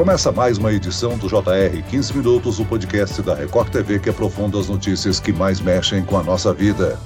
Começa mais uma edição do JR 15 Minutos, o podcast da Record TV que aprofunda as notícias que mais mexem com a nossa vida.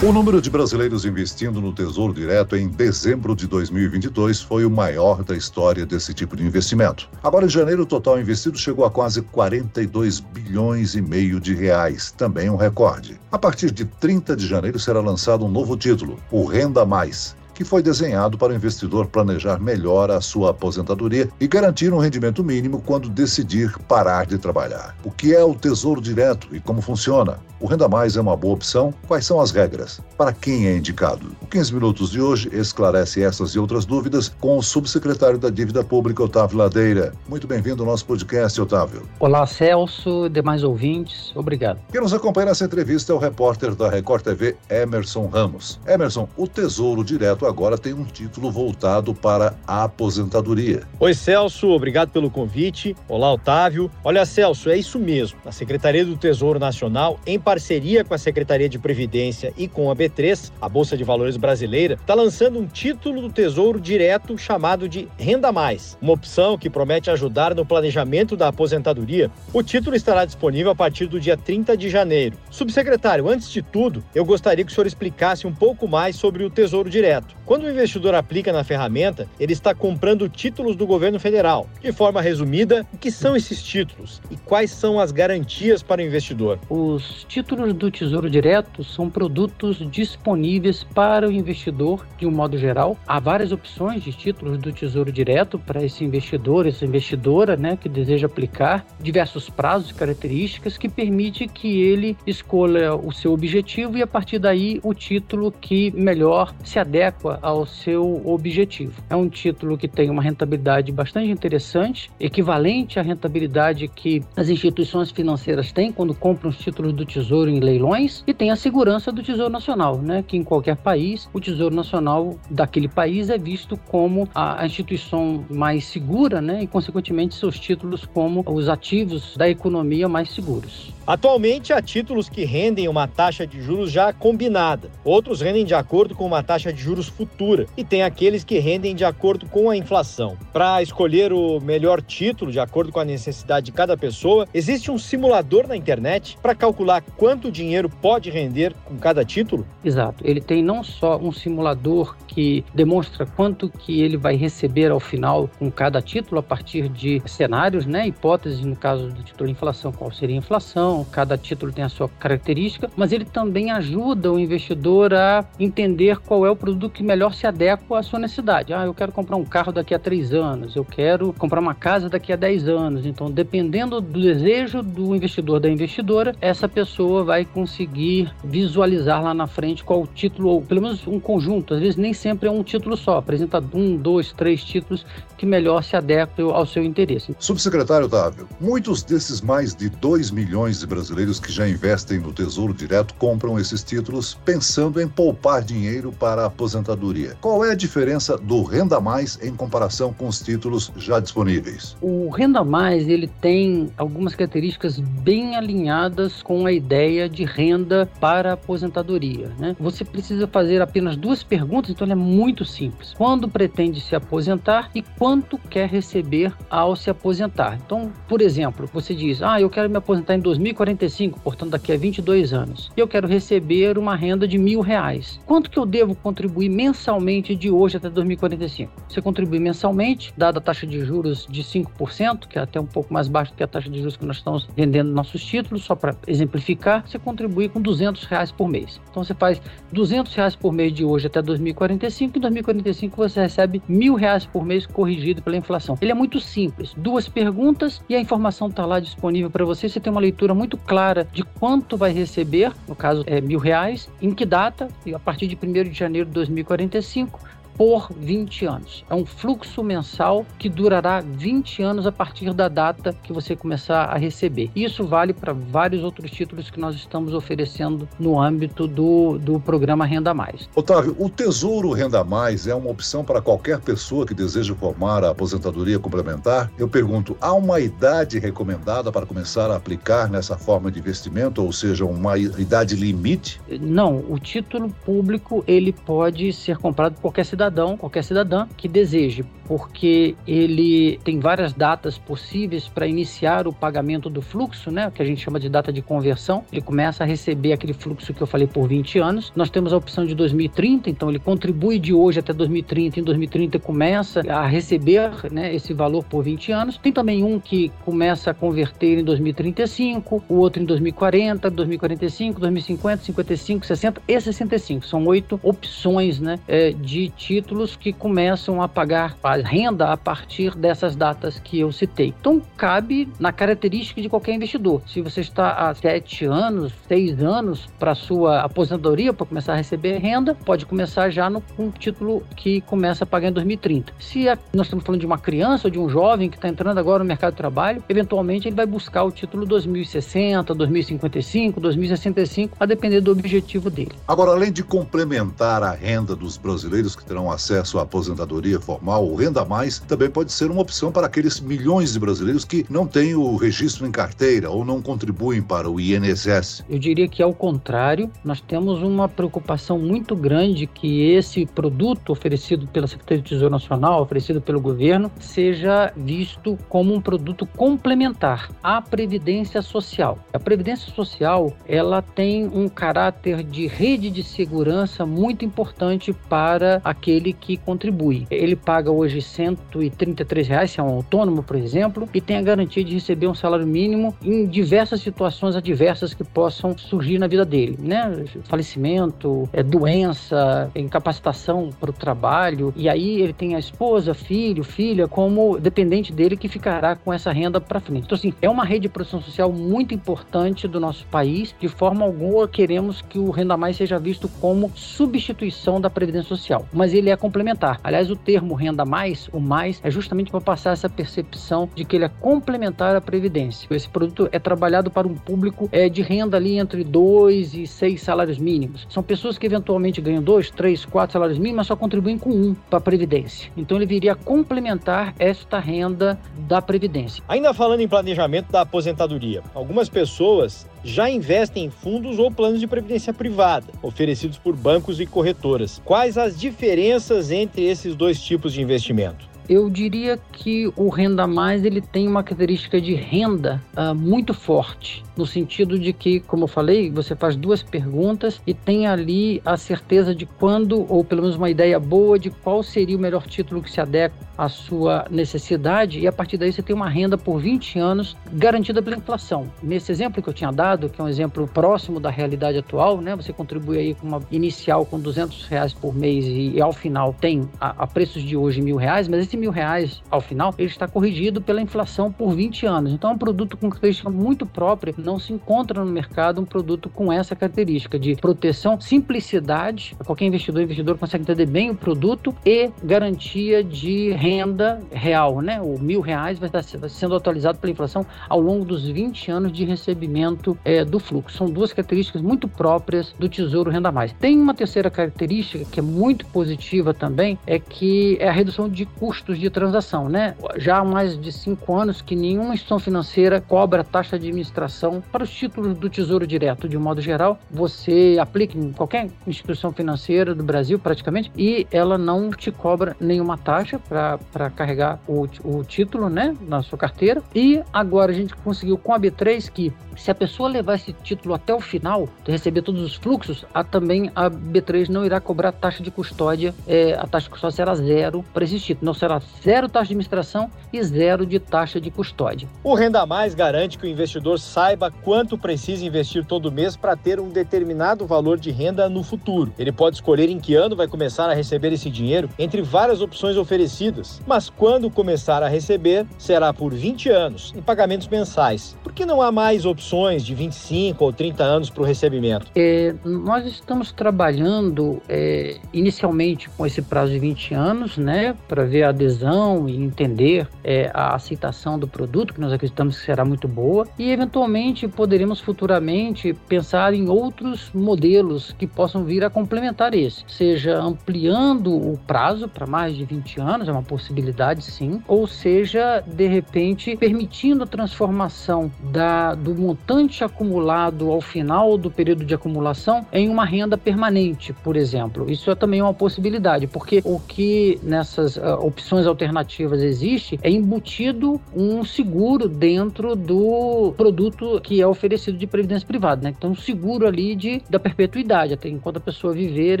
O número de brasileiros investindo no Tesouro Direto em dezembro de 2022 foi o maior da história desse tipo de investimento. Agora, em janeiro, o total investido chegou a quase 42 bilhões e meio de reais, também um recorde. A partir de 30 de janeiro será lançado um novo título, o Renda Mais que foi desenhado para o investidor planejar melhor a sua aposentadoria e garantir um rendimento mínimo quando decidir parar de trabalhar. O que é o Tesouro Direto e como funciona? O Renda Mais é uma boa opção? Quais são as regras? Para quem é indicado? O 15 Minutos de hoje esclarece essas e outras dúvidas com o subsecretário da Dívida Pública, Otávio Ladeira. Muito bem-vindo ao nosso podcast, Otávio. Olá, Celso, demais ouvintes, obrigado. Quem nos acompanha nessa entrevista é o repórter da Record TV, Emerson Ramos. Emerson, o Tesouro Direto agora tem um título voltado para a aposentadoria. Oi, Celso, obrigado pelo convite. Olá, Otávio. Olha, Celso, é isso mesmo. A Secretaria do Tesouro Nacional, em parceria com a Secretaria de Previdência e com a B3, a Bolsa de Valores brasileira, está lançando um título do Tesouro Direto chamado de Renda Mais, uma opção que promete ajudar no planejamento da aposentadoria. O título estará disponível a partir do dia 30 de janeiro. Subsecretário, antes de tudo, eu gostaria que o senhor explicasse um pouco mais sobre o Tesouro Direto. Quando o investidor aplica na ferramenta, ele está comprando títulos do governo federal. De forma resumida, o que são esses títulos e quais são as garantias para o investidor? Os títulos do Tesouro Direto são produtos disponíveis para o investidor de um modo geral. Há várias opções de títulos do Tesouro Direto para esse investidor, essa investidora, né, que deseja aplicar diversos prazos e características que permite que ele escolha o seu objetivo e a partir daí o título que melhor se adequa ao seu objetivo. É um título que tem uma rentabilidade bastante interessante, equivalente à rentabilidade que as instituições financeiras têm quando compram os títulos do Tesouro em leilões, e tem a segurança do Tesouro Nacional, né? que em qualquer país, o Tesouro Nacional daquele país é visto como a instituição mais segura né? e, consequentemente, seus títulos como os ativos da economia mais seguros. Atualmente, há títulos que rendem uma taxa de juros já combinada, outros rendem de acordo com uma taxa de juros futura, e tem aqueles que rendem de acordo com a inflação. Para escolher o melhor título, de acordo com a necessidade de cada pessoa, existe um simulador na internet para calcular quanto dinheiro pode render com cada título? Exato. Ele tem não só um simulador que demonstra quanto que ele vai receber ao final com cada título a partir de cenários, né, hipóteses no caso do título inflação, qual seria a inflação, cada título tem a sua característica, mas ele também ajuda o investidor a entender qual é o produto que melhor se adequa à sua necessidade. Ah, eu quero comprar um carro daqui a três anos, eu quero comprar uma casa daqui a dez anos. Então, dependendo do desejo do investidor, da investidora, essa pessoa vai conseguir visualizar lá na frente qual o título, ou pelo menos um conjunto. Às vezes, nem sempre é um título só, apresenta um, dois, três títulos que melhor se adequam ao seu interesse. Subsecretário Otávio, muitos desses mais de 2 milhões de brasileiros que já investem no Tesouro Direto compram esses títulos pensando em poupar dinheiro para a aposentadoria. Qual é a diferença do Renda Mais em comparação com os títulos já disponíveis? O Renda Mais ele tem algumas características bem alinhadas com a ideia de renda para a aposentadoria. Né? Você precisa fazer apenas duas perguntas, então ele é muito simples. Quando pretende se aposentar e quanto quer receber ao se aposentar? Então, por exemplo, você diz: Ah, eu quero me aposentar em 2000 2045, portanto daqui a 22 anos, e eu quero receber uma renda de mil reais. Quanto que eu devo contribuir mensalmente de hoje até 2045? Você contribui mensalmente, dada a taxa de juros de 5%, que é até um pouco mais baixa que a taxa de juros que nós estamos vendendo nossos títulos, só para exemplificar, você contribui com 200 reais por mês. Então você faz 200 reais por mês de hoje até 2045, em 2045 você recebe mil reais por mês corrigido pela inflação. Ele é muito simples, duas perguntas e a informação está lá disponível para você. Você tem uma leitura muito clara de quanto vai receber, no caso é mil reais, em que data, a partir de 1 de janeiro de 2045, por 20 anos. É um fluxo mensal que durará 20 anos a partir da data que você começar a receber. Isso vale para vários outros títulos que nós estamos oferecendo no âmbito do, do programa Renda Mais. Otávio, o Tesouro Renda Mais é uma opção para qualquer pessoa que deseja formar a aposentadoria complementar? Eu pergunto, há uma idade recomendada para começar a aplicar nessa forma de investimento, ou seja, uma idade limite? Não, o título público ele pode ser comprado por qualquer cidadão cidadão, qualquer cidadã que deseje, porque ele tem várias datas possíveis para iniciar o pagamento do fluxo, né, que a gente chama de data de conversão. Ele começa a receber aquele fluxo que eu falei por 20 anos. Nós temos a opção de 2030, então ele contribui de hoje até 2030. Em 2030 começa a receber né, esse valor por 20 anos. Tem também um que começa a converter em 2035, o outro em 2040, 2045, 2050, 55, 60 e 65. São oito opções né, é, de títulos que começam a pagar renda a partir dessas datas que eu citei. Então, cabe na característica de qualquer investidor. Se você está há sete anos, seis anos para sua aposentadoria, para começar a receber renda, pode começar já no, com um título que começa a pagar em 2030. Se a, nós estamos falando de uma criança ou de um jovem que está entrando agora no mercado de trabalho, eventualmente ele vai buscar o título 2060, 2055, 2065, a depender do objetivo dele. Agora, além de complementar a renda dos brasileiros que terão acesso à aposentadoria formal, o Renda Mais também pode ser uma opção para aqueles milhões de brasileiros que não têm o registro em carteira ou não contribuem para o INSS. Eu diria que ao contrário, nós temos uma preocupação muito grande que esse produto oferecido pela Secretaria do Tesouro Nacional, oferecido pelo governo, seja visto como um produto complementar à previdência social. A previdência social, ela tem um caráter de rede de segurança muito importante para aquele que contribui. Ele paga hoje 133 reais, se é um autônomo, por exemplo, e tem a garantia de receber um salário mínimo em diversas situações adversas que possam surgir na vida dele, né? Falecimento, é, doença, incapacitação para o trabalho, e aí ele tem a esposa, filho, filha como dependente dele que ficará com essa renda para frente. Então, assim, é uma rede de proteção social muito importante do nosso país. De forma alguma queremos que o Renda Mais seja visto como substituição da Previdência Social, mas ele é complementar. Aliás, o termo Renda Mais, o mais, é justamente para passar essa percepção de que ele é complementar à Previdência. Esse produto é trabalhado para um público é, de renda ali entre 2 e 6 salários mínimos. São pessoas que eventualmente ganham 2, 3, 4 salários mínimos, mas só contribuem com um para a Previdência. Então ele viria complementar esta renda da Previdência. Ainda falando em planejamento da aposentadoria, algumas pessoas já investem em fundos ou planos de previdência privada, oferecidos por bancos e corretoras. Quais as diferenças entre esses dois tipos de investimento? Eu diria que o Renda Mais ele tem uma característica de renda uh, muito forte no sentido de que, como eu falei, você faz duas perguntas e tem ali a certeza de quando, ou pelo menos uma ideia boa de qual seria o melhor título que se adequa à sua necessidade, e a partir daí você tem uma renda por 20 anos garantida pela inflação. Nesse exemplo que eu tinha dado, que é um exemplo próximo da realidade atual, né, você contribui aí com uma inicial com 200 reais por mês e, e ao final tem a, a, preços de hoje mil reais, mas esse mil reais ao final ele está corrigido pela inflação por 20 anos. Então é um produto com característica muito própria não se encontra no mercado um produto com essa característica de proteção, simplicidade, qualquer investidor investidor consegue entender bem o produto e garantia de renda real, né? O mil reais vai estar sendo atualizado pela inflação ao longo dos 20 anos de recebimento é, do fluxo. São duas características muito próprias do Tesouro Renda Mais. Tem uma terceira característica que é muito positiva também, é que é a redução de custos de transação, né? Já há mais de cinco anos que nenhuma instituição financeira cobra taxa de administração para os títulos do Tesouro Direto, de um modo geral, você aplica em qualquer instituição financeira do Brasil, praticamente, e ela não te cobra nenhuma taxa para carregar o, o título né, na sua carteira. E agora a gente conseguiu com a B3 que, se a pessoa levar esse título até o final, receber todos os fluxos, a, também a B3 não irá cobrar taxa de custódia, é, a taxa de custódia será zero para esse título. Não será zero taxa de administração e zero de taxa de custódia. O Renda Mais garante que o investidor saiba saiba quanto precisa investir todo mês para ter um determinado valor de renda no futuro. Ele pode escolher em que ano vai começar a receber esse dinheiro entre várias opções oferecidas, mas quando começar a receber, será por 20 anos, em pagamentos mensais. Por que não há mais opções de 25 ou 30 anos para o recebimento? É, nós estamos trabalhando é, inicialmente com esse prazo de 20 anos, né, para ver a adesão e entender é, a aceitação do produto, que nós acreditamos que será muito boa, e eventualmente poderemos futuramente pensar em outros modelos que possam vir a complementar esse, seja ampliando o prazo para mais de 20 anos, é uma possibilidade sim, ou seja, de repente permitindo a transformação da, do montante acumulado ao final do período de acumulação em uma renda permanente, por exemplo. Isso é também uma possibilidade, porque o que nessas uh, opções alternativas existe é embutido um seguro dentro do produto que é oferecido de previdência privada, né? Então, um seguro ali de, da perpetuidade, até enquanto a pessoa viver,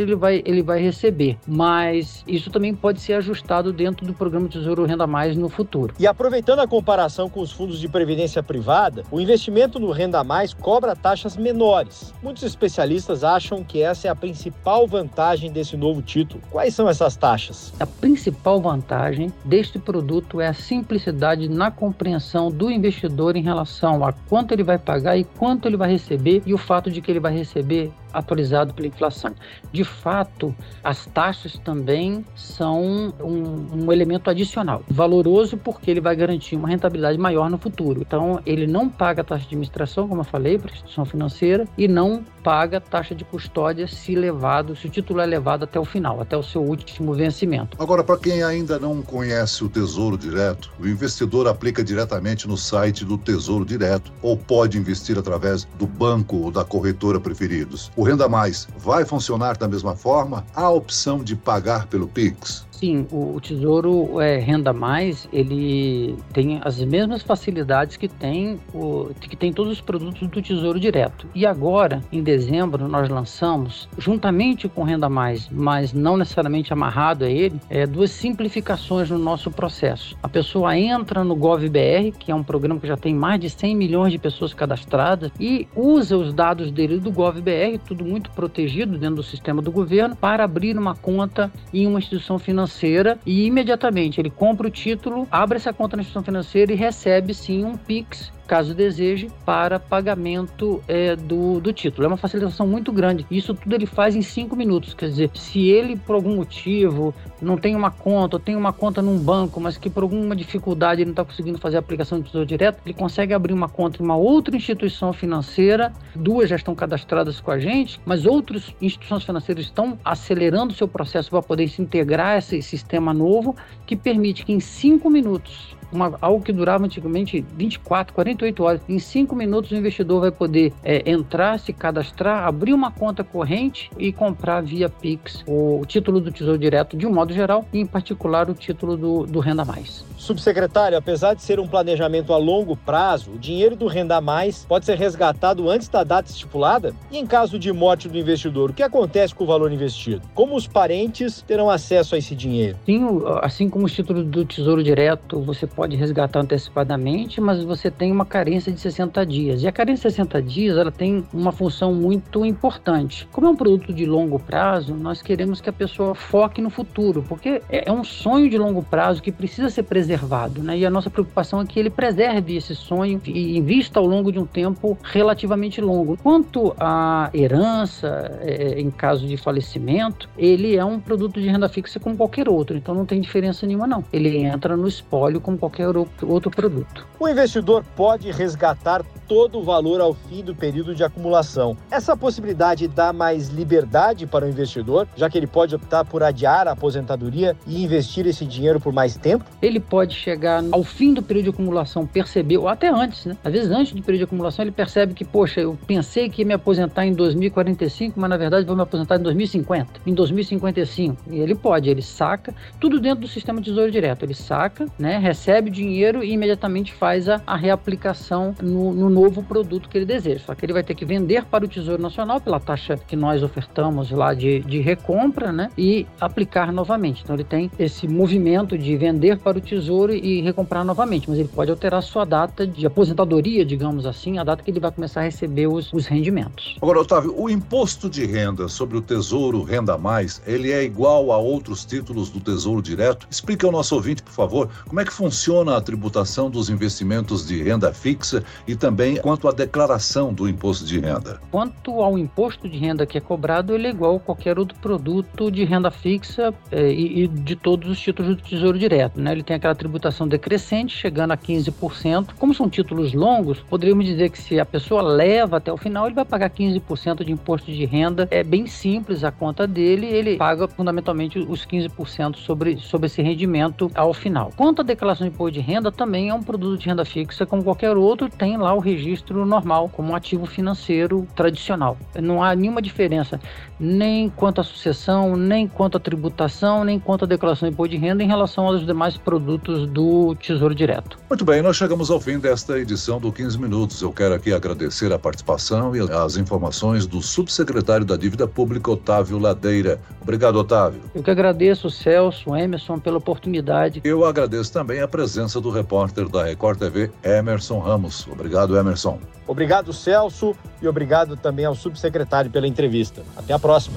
ele vai, ele vai receber. Mas isso também pode ser ajustado dentro do programa Tesouro Renda Mais no futuro. E aproveitando a comparação com os fundos de previdência privada, o investimento no Renda Mais cobra taxas menores. Muitos especialistas acham que essa é a principal vantagem desse novo título. Quais são essas taxas? A principal vantagem deste produto é a simplicidade na compreensão do investidor em relação a quanto ele vai pagar e quanto ele vai receber e o fato de que ele vai receber atualizado pela inflação. De fato, as taxas também são um, um, elemento adicional, valoroso porque ele vai garantir uma rentabilidade maior no futuro. Então, ele não paga taxa de administração, como eu falei, para a instituição financeira, e não paga taxa de custódia se levado, se o título é levado até o final, até o seu último vencimento. Agora, para quem ainda não conhece o Tesouro Direto, o investidor aplica diretamente no site do Tesouro Direto ou pode investir através do banco ou da corretora preferidos. O Renda Mais vai funcionar da mesma forma? Há a opção de pagar pelo Pix? Sim, o, Tesouro é, Renda Mais, ele tem as mesmas facilidades que tem, o, que tem todos os produtos do Tesouro Direto. E agora, em dezembro, nós lançamos, juntamente com Renda Mais, mas não necessariamente amarrado a ele, é, duas simplificações no nosso processo. A pessoa entra no GovBR, que é um programa que já tem mais de 100 milhões de pessoas cadastradas, e usa os dados dele do GovBR, tudo muito protegido dentro do sistema do governo, para abrir uma conta em uma instituição financeira financeira e imediatamente ele compra o título, abre essa conta na instituição financeira e recebe sim um Pix caso deseje, para pagamento é, do, do título. É uma facilitação muito grande. Isso tudo ele faz em cinco minutos. Quer dizer, se ele, por algum motivo, não tem uma conta, ou tem uma conta num banco, mas que por alguma dificuldade ele não está conseguindo fazer a aplicação do Tesouro Direto, ele consegue abrir uma conta em uma outra instituição financeira. Duas já estão cadastradas com a gente, mas outras instituições financeiras estão acelerando o seu processo para poder se integrar a esse sistema novo, que permite que em cinco minutos uma, algo que durava antigamente 24, 48 horas. Em 5 minutos o investidor vai poder é, entrar, se cadastrar, abrir uma conta corrente e comprar via Pix o título do Tesouro Direto de um modo geral e em particular o título do, do Renda Mais. Subsecretário, apesar de ser um planejamento a longo prazo, o dinheiro do Renda Mais pode ser resgatado antes da data estipulada? E em caso de morte do investidor, o que acontece com o valor investido? Como os parentes terão acesso a esse dinheiro? Sim, assim como os títulos do Tesouro Direto, você pode resgatar antecipadamente, mas você tem uma carência de 60 dias. E a carência de 60 dias, ela tem uma função muito importante. Como é um produto de longo prazo, nós queremos que a pessoa foque no futuro, porque é, é um sonho de longo prazo que precisa ser preservado preservado, né? E a nossa preocupação é que ele preserve esse sonho e invista ao longo de um tempo relativamente longo. Quanto à herança, é, em caso de falecimento, ele é um produto de renda fixa como qualquer outro, então não tem diferença nenhuma não. Ele entra no espólio como qualquer outro produto. O investidor pode resgatar todo o valor ao fim do período de acumulação. Essa possibilidade dá mais liberdade para o investidor, já que ele pode optar por adiar a aposentadoria e investir esse dinheiro por mais tempo? Ele pode chegar ao fim do período de acumulação, perceber, ou até antes, né? Às vezes antes do período de acumulação, ele percebe que, poxa, eu pensei que ia me aposentar em 2045, mas na verdade vou me aposentar em 2050, em 2055. E ele pode, ele saca, tudo dentro do sistema de tesouro direto. Ele saca, né? Recebe o dinheiro e imediatamente faz a, a reaplicação no, no novo produto que ele deseja. Só que ele vai ter que vender para o Tesouro Nacional pela taxa que nós ofertamos lá de, de recompra, né? E aplicar novamente. Então ele tem esse movimento de vender para o Tesouro e recomprar novamente, mas ele pode alterar sua data de aposentadoria, digamos assim, a data que ele vai começar a receber os, os rendimentos. Agora, Otávio, o imposto de renda sobre o Tesouro Renda Mais, ele é igual a outros títulos do Tesouro Direto? Explica ao nosso ouvinte, por favor, como é que funciona a tributação dos investimentos de renda fixa e também quanto à declaração do imposto de renda. Quanto ao imposto de renda que é cobrado, ele é igual a qualquer outro produto de renda fixa é, e, e, de todos os títulos do Tesouro Direto. Né? Ele tem aquela tributação decrescente, chegando a 15%. Como são títulos longos, poderíamos dizer que se a pessoa leva até o final, ele vai pagar 15% de imposto de renda. É bem simples a conta dele, ele paga fundamentalmente os 15% sobre, sobre esse rendimento ao final. Quanto à declaração de imposto de renda, também é um produto de renda fixa como qualquer outro, tem lá o registro normal, como um ativo financeiro tradicional. Não há nenhuma diferença, nem quanto à sucessão, nem quanto à tributação, nem quanto à declaração de imposto de renda em relação aos demais produtos do Tesouro Direto. Muito bem, nós chegamos ao fim desta edição do 15 Minutos. Eu quero aqui agradecer a participação e as informações do subsecretário da Dívida Pública, Otávio Ladeira. Obrigado, Otávio. Eu que agradeço, Celso, Emerson, pela oportunidade. Eu agradeço também a presença do repórter da Record TV, Emerson Ramos. Obrigado, Emerson. Obrigado, Celso, e obrigado também ao subsecretário pela entrevista. Até a próxima.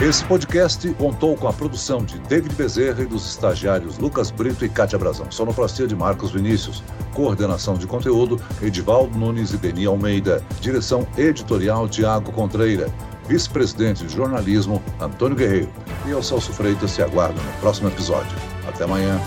Esse podcast contou com a produção de David Bezerra e dos estagiários Lucas Brito e Cátia Brazão. Sonoplastia de Marcos Vinícius. Coordenação de conteúdo, Edivaldo Nunes e Beni Almeida. Direção editorial, Tiago Contreira. Vice-presidente de jornalismo, Antônio Guerreiro. E eu, Celso Freitas, se aguardo no próximo episódio. Até amanhã.